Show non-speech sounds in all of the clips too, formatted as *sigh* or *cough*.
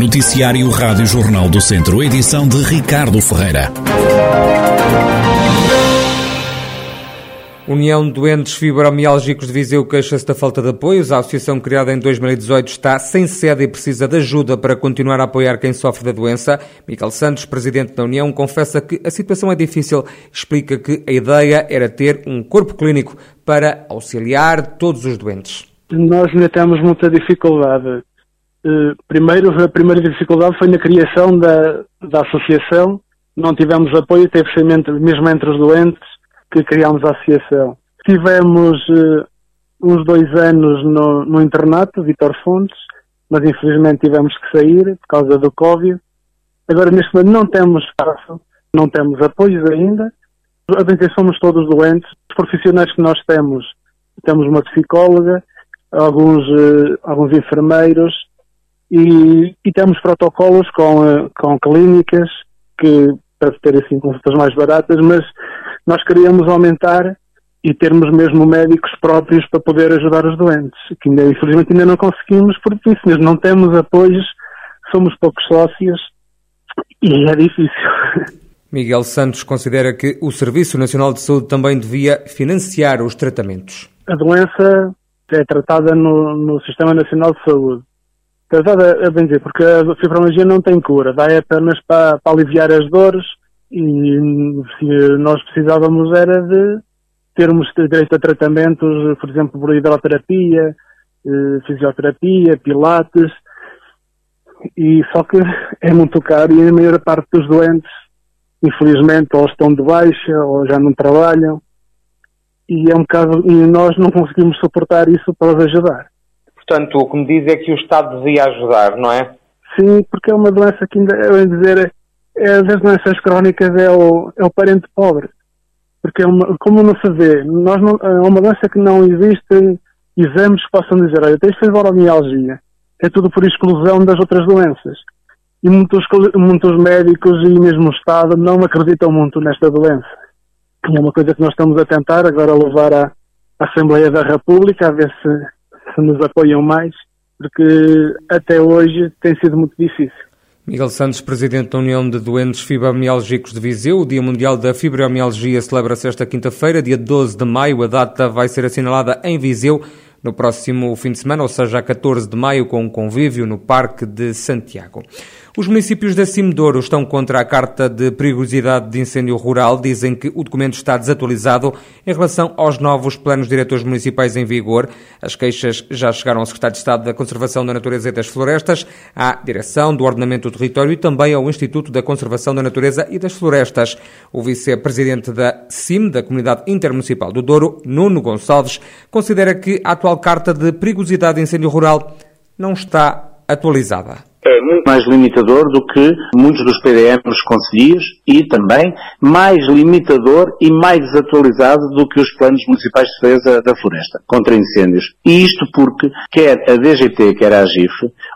Noticiário Rádio Jornal do Centro, edição de Ricardo Ferreira. União de Doentes Fibromialgicos de Viseu queixa-se da falta de apoios. A associação criada em 2018 está sem sede e precisa de ajuda para continuar a apoiar quem sofre da doença. Miguel Santos, presidente da União, confessa que a situação é difícil. Explica que a ideia era ter um corpo clínico para auxiliar todos os doentes. Nós ainda temos muita dificuldade. Eh, primeiro, a primeira dificuldade foi na criação da, da associação. Não tivemos apoio, ser mesmo entre os doentes que criámos a associação. Tivemos uh, uns dois anos no, no internato, Vitor Fontes, mas infelizmente tivemos que sair por causa do Covid. Agora, neste momento, não temos espaço, não temos apoios ainda. A bem somos todos doentes. Os profissionais que nós temos, temos uma psicóloga, alguns, uh, alguns enfermeiros e, e, temos protocolos com, uh, com clínicas que para ter assim consultas mais baratas, mas nós queríamos aumentar e termos mesmo médicos próprios para poder ajudar os doentes, que ainda, infelizmente ainda não conseguimos, porque isso mesmo, não temos apoios, somos poucos sócios e é difícil. *laughs* Miguel Santos considera que o Serviço Nacional de Saúde também devia financiar os tratamentos. A doença é tratada no, no Sistema Nacional de Saúde. Tratada, é bem dizer, porque a fibromialgia não tem cura, dá apenas para, para aliviar as dores e nós precisávamos era de termos direito a tratamentos, por exemplo, por hidroterapia, eh, fisioterapia, pilates, e só que é muito caro e a maior parte dos doentes, infelizmente, ou estão de baixa ou já não trabalham, e é um bocado, e nós não conseguimos suportar isso para os ajudar. Portanto, o que me diz é que o Estado devia ajudar, não é? Sim, porque é uma doença que ainda, eu dizer, é, das doenças crónicas é o, é o parente pobre. Porque é uma, como não se nós não, é uma doença que não existe exames que possam dizer, olha, tens fibromialgia. É tudo por exclusão das outras doenças. E muitos, muitos médicos e mesmo o Estado não acreditam muito nesta doença. É uma coisa que nós estamos a tentar agora levar à Assembleia da República a ver se nos apoiam mais, porque até hoje tem sido muito difícil. Miguel Santos, presidente da União de Doentes Fibromialgicos de Viseu. O Dia Mundial da Fibromialgia celebra-se esta quinta-feira, dia 12 de maio. A data vai ser assinalada em Viseu no próximo fim de semana, ou seja, a 14 de maio, com um convívio no Parque de Santiago. Os municípios da Cimedouro estão contra a carta de perigosidade de incêndio rural. Dizem que o documento está desatualizado em relação aos novos planos diretores municipais em vigor. As queixas já chegaram ao Secretário de Estado da Conservação da Natureza e das Florestas, à Direção do Ordenamento do Território e também ao Instituto da Conservação da Natureza e das Florestas. O vice-presidente da CIM, da Comunidade Intermunicipal do Douro, Nuno Gonçalves, considera que a atual carta de perigosidade de incêndio rural não está atualizada mais limitador do que muitos dos PDMs conselhos e também mais limitador e mais desatualizado do que os planos municipais de defesa da floresta contra incêndios. E isto porque quer a DGT, quer a AGIF,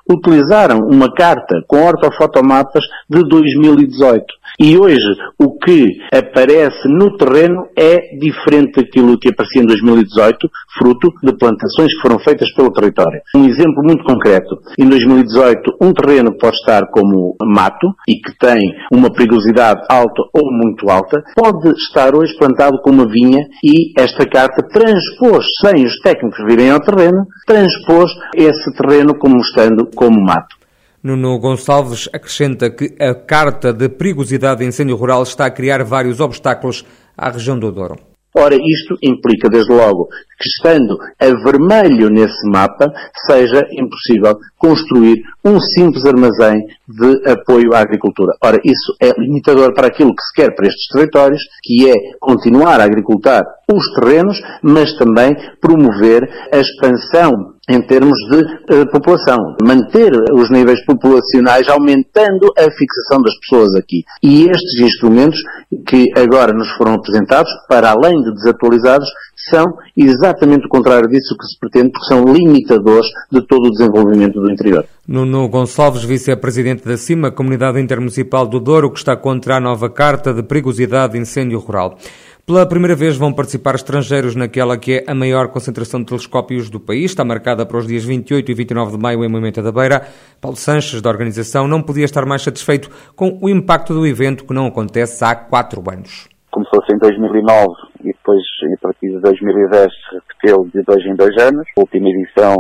utilizaram uma carta com ortofotomapas de 2018 e hoje o que aparece no terreno é diferente daquilo que aparecia em 2018, fruto de plantações que foram feitas pelo território. Um exemplo muito concreto. Em 2018, um terreno pode estar como mato e que tem uma perigosidade alta ou muito alta, pode estar hoje plantado como vinha e esta carta transpôs, sem os técnicos virem ao terreno, transpôs esse terreno como estando como mato. Nuno Gonçalves acrescenta que a Carta de Perigosidade de Incêndio Rural está a criar vários obstáculos à região do Douro. Ora, isto implica, desde logo, que estando a vermelho nesse mapa, seja impossível construir um simples armazém de apoio à agricultura. Ora, isso é limitador para aquilo que se quer para estes territórios, que é continuar a agricultar os terrenos, mas também promover a expansão em termos de uh, população. Manter os níveis populacionais aumentando a fixação das pessoas aqui. E estes instrumentos que agora nos foram apresentados, para além de desatualizados, são exatamente o contrário disso que se pretende, porque são limitadores de todo o desenvolvimento do interior. Nuno Gonçalves, vice-presidente da CIMA, Comunidade Intermunicipal do Douro, que está contra a nova Carta de Perigosidade de Incêndio Rural. Pela primeira vez vão participar estrangeiros naquela que é a maior concentração de telescópios do país. Está marcada para os dias 28 e 29 de maio em Moimenta da Beira. Paulo Sanches, da organização, não podia estar mais satisfeito com o impacto do evento que não acontece há quatro anos. Começou-se em 2009 e depois, a partir de 2010, repetiu de dois em dois anos. A última edição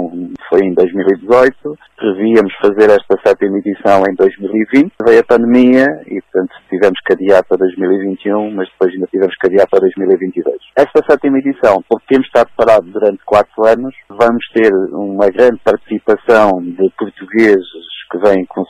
foi em 2018. Prevíamos fazer esta sétima edição em 2020. Veio a pandemia e, portanto, tivemos que adiar para 2021, mas depois ainda tivemos que adiar para 2022. Esta sétima edição, porque temos estado parados durante quatro anos, vamos ter uma grande participação de portugueses que vêm com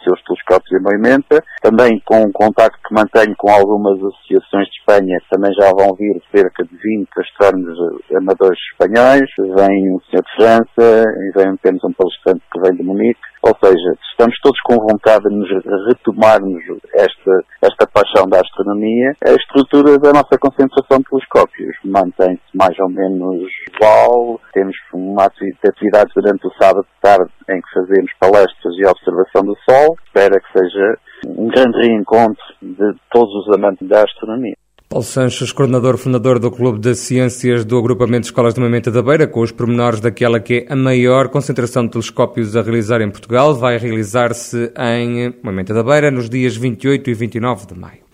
movimento, também com um contacto que mantenho com algumas associações de Espanha, também já vão vir cerca de 20 astrónomos amadores espanhóis, vem um senhor de França, e vem, temos um palestrante que vem de Munique, ou seja, estamos todos com vontade de nos retomarmos esta, esta paixão da astronomia. A estrutura da nossa concentração de telescópios mantém-se mais ou menos igual. Temos uma atividade durante o sábado de tarde fazemos palestras e observação do Sol. Espero que seja um grande reencontro de todos os amantes da astronomia. Paulo Sanches, coordenador fundador do Clube de Ciências do Agrupamento de Escolas de Mamenta da Beira, com os pormenores daquela que é a maior concentração de telescópios a realizar em Portugal, vai realizar-se em Mamenta da Beira nos dias 28 e 29 de maio.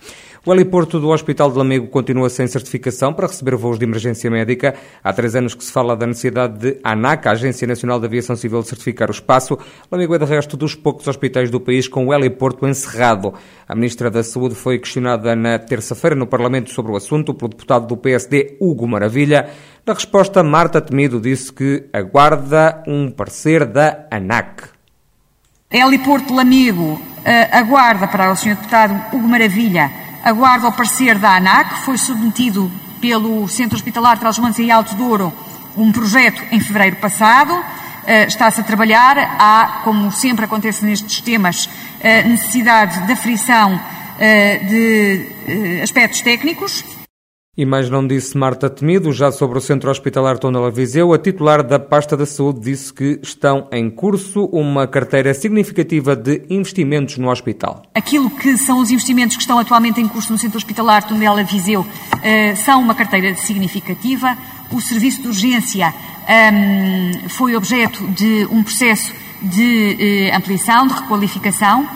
O heliporto do Hospital de Lamego continua sem certificação para receber voos de emergência médica. Há três anos que se fala da necessidade de ANAC, a Agência Nacional de Aviação Civil, certificar o espaço. Lamego é, de resto, dos poucos hospitais do país com o heliporto encerrado. A Ministra da Saúde foi questionada na terça-feira no Parlamento sobre o assunto pelo deputado do PSD, Hugo Maravilha. Na resposta, Marta Temido disse que aguarda um parecer da ANAC. Heliporto Lamego uh, aguarda para o Sr. Deputado Hugo Maravilha aguarda o parecer da ANAC, foi submetido pelo Centro Hospitalar de Trás-os-Montes e Alto Douro um projeto em fevereiro passado, uh, está-se a trabalhar, há, como sempre acontece nestes temas, uh, necessidade de aferição uh, de aspectos técnicos e mais não disse Marta Temido, já sobre o Centro Hospitalar Tondela Viseu, a titular da pasta da saúde disse que estão em curso uma carteira significativa de investimentos no hospital. Aquilo que são os investimentos que estão atualmente em curso no Centro Hospitalar Tondela Viseu uh, são uma carteira significativa. O serviço de urgência ehm, foi objeto de um processo de uh, ampliação, de requalificação.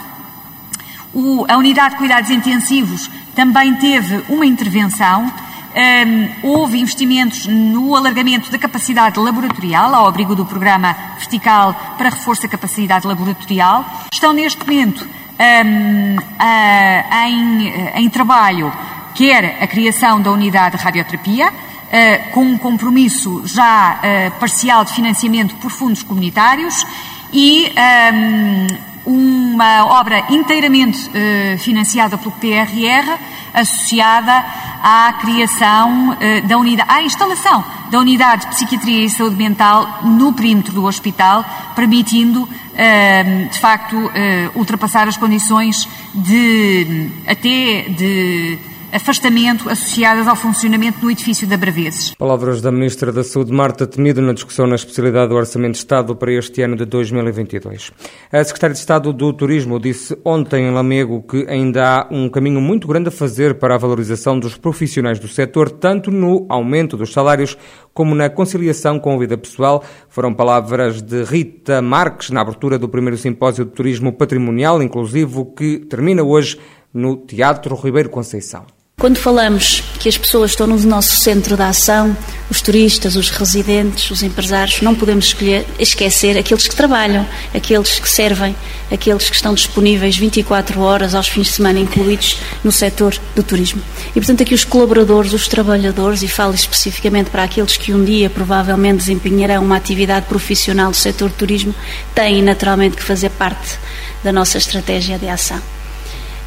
A unidade de cuidados intensivos também teve uma intervenção. Um, houve investimentos no alargamento da capacidade laboratorial, ao abrigo do programa vertical para reforço da capacidade laboratorial. Estão neste momento um, a, em, em, trabalho, quer a criação da unidade de radioterapia, uh, com um compromisso já uh, parcial de financiamento por fundos comunitários e um, uma obra inteiramente uh, financiada pelo PRR, associada à criação uh, da unidade, à instalação da unidade de psiquiatria e saúde mental no perímetro do hospital, permitindo, uh, de facto, ultrapassar as condições de até de afastamento associadas ao funcionamento do edifício da Braveses. Palavras da Ministra da Saúde, Marta Temido, na discussão na especialidade do Orçamento de Estado para este ano de 2022. A Secretária de Estado do Turismo disse ontem em Lamego que ainda há um caminho muito grande a fazer para a valorização dos profissionais do setor, tanto no aumento dos salários como na conciliação com a vida pessoal. Foram palavras de Rita Marques na abertura do primeiro simpósio de turismo patrimonial inclusivo que termina hoje no Teatro Ribeiro Conceição. Quando falamos que as pessoas estão no nosso centro de ação, os turistas, os residentes, os empresários, não podemos esquecer aqueles que trabalham, aqueles que servem, aqueles que estão disponíveis 24 horas aos fins de semana incluídos no setor do turismo. E, portanto, aqui os colaboradores, os trabalhadores, e falo especificamente para aqueles que um dia provavelmente desempenharão uma atividade profissional do setor do turismo, têm naturalmente que fazer parte da nossa estratégia de ação.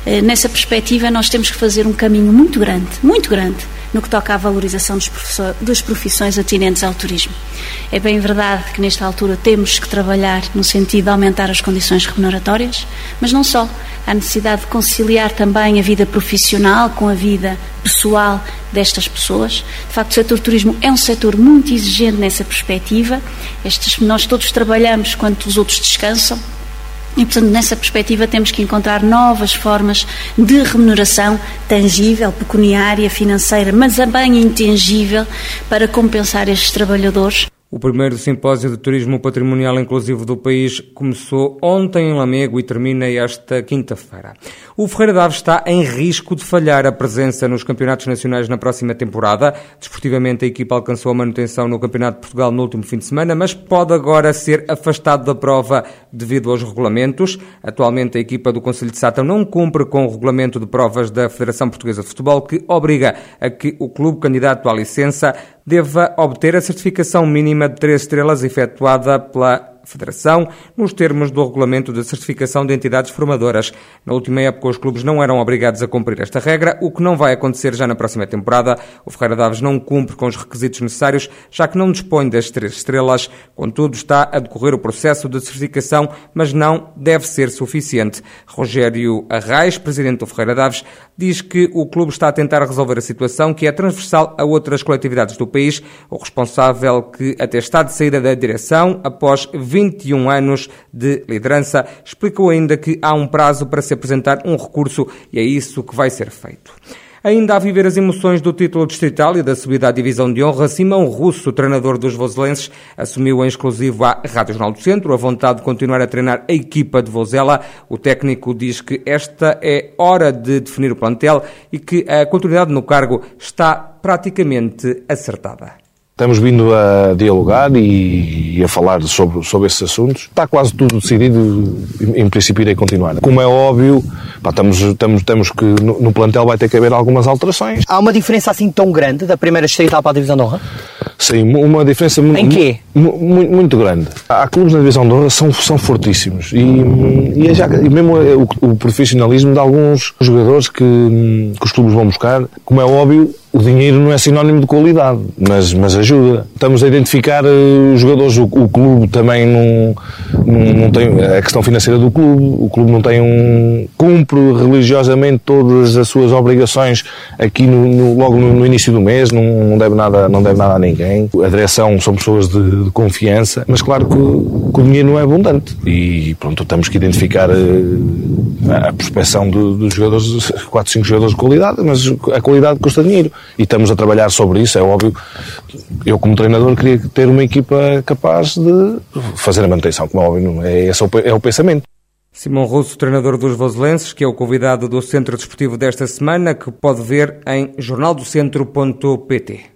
Eh, nessa perspectiva, nós temos que fazer um caminho muito grande, muito grande, no que toca à valorização das profissões atinentes ao turismo. É bem verdade que, nesta altura, temos que trabalhar no sentido de aumentar as condições remuneratórias, mas não só. Há necessidade de conciliar também a vida profissional com a vida pessoal destas pessoas. De facto, o setor turismo é um setor muito exigente nessa perspectiva. Estes, nós todos trabalhamos quando os outros descansam E, portanto, nessa perspectiva, temos que encontrar novas formas de remuneração tangível, pecuniária, financeira, mas também intangível para compensar estes trabalhadores. O primeiro simpósio de turismo patrimonial inclusivo do país começou ontem em Lamego e termina esta quinta-feira. O Ferreira Daves está em risco de falhar a presença nos campeonatos nacionais na próxima temporada. Desportivamente, a equipa alcançou a manutenção no Campeonato de Portugal no último fim de semana, mas pode agora ser afastado da prova devido aos regulamentos. Atualmente, a equipa do Conselho de Sátão não cumpre com o regulamento de provas da Federação Portuguesa de Futebol, que obriga a que o clube candidato à licença deva obter a certificação mínima de três estrelas efetuada pela Federação, nos termos do Regulamento de Certificação de Entidades Formadoras. Na última época, os clubes não eram obrigados a cumprir esta regra, o que não vai acontecer já na próxima temporada. O Ferreira Daves não cumpre com os requisitos necessários, já que não dispõe das três estrelas. Contudo, está a decorrer o processo de certificação, mas não deve ser suficiente. Rogério Arraes, presidente do Ferreira Daves, diz que o clube está a tentar resolver a situação, que é transversal a outras coletividades do país. O responsável que até está de saída da direção, após 20 21 anos de liderança, explicou ainda que há um prazo para se apresentar um recurso e é isso que vai ser feito. Ainda a viver as emoções do título distrital e da subida à divisão de honra, Simão Russo, treinador dos vozelenses, assumiu em exclusivo à Rádio Jornal do Centro a vontade de continuar a treinar a equipa de Vozela. O técnico diz que esta é hora de definir o plantel e que a continuidade no cargo está praticamente acertada. Estamos vindo a dialogar e, a falar sobre, sobre esses assuntos. Está quase tudo decidido, em princípio irei continuar. Como é óbvio, pá, estamos, estamos, temos que no, no, plantel vai ter que haver algumas alterações. Há uma diferença assim tão grande da primeira distrital para a divisão de honra? Sim, uma diferença em quê? muito, muito grande. Há clubes na divisão de honra são, são fortíssimos e, e, é já, e mesmo o, o, profissionalismo de alguns jogadores que, que os clubes vão buscar, como é óbvio, o dinheiro não é sinónimo de qualidade, mas, mas ajuda. Estamos a identificar uh, os jogadores, o, o, clube também não, não, não, tem a questão financeira do clube, o clube não tem um. cumpre religiosamente todas as suas obrigações aqui no, no, logo no, no, início do mês, não, não, deve nada, não deve nada a ninguém. A direção são pessoas de, de confiança, mas claro que, que, o dinheiro não é abundante e pronto, temos que identificar uh, a prospecção dos jogadores, 4, 5 jogadores de qualidade, mas a qualidade custa dinheiro e estamos a trabalhar sobre isso, é óbvio. Eu, como treinador, queria ter uma equipa capaz de fazer a manutenção, como é óbvio, é, esse é o, é o pensamento. Simão Russo, treinador dos Voselenses, que é o convidado do Centro Desportivo desta semana, que pode ver em jornaldocentro.pt.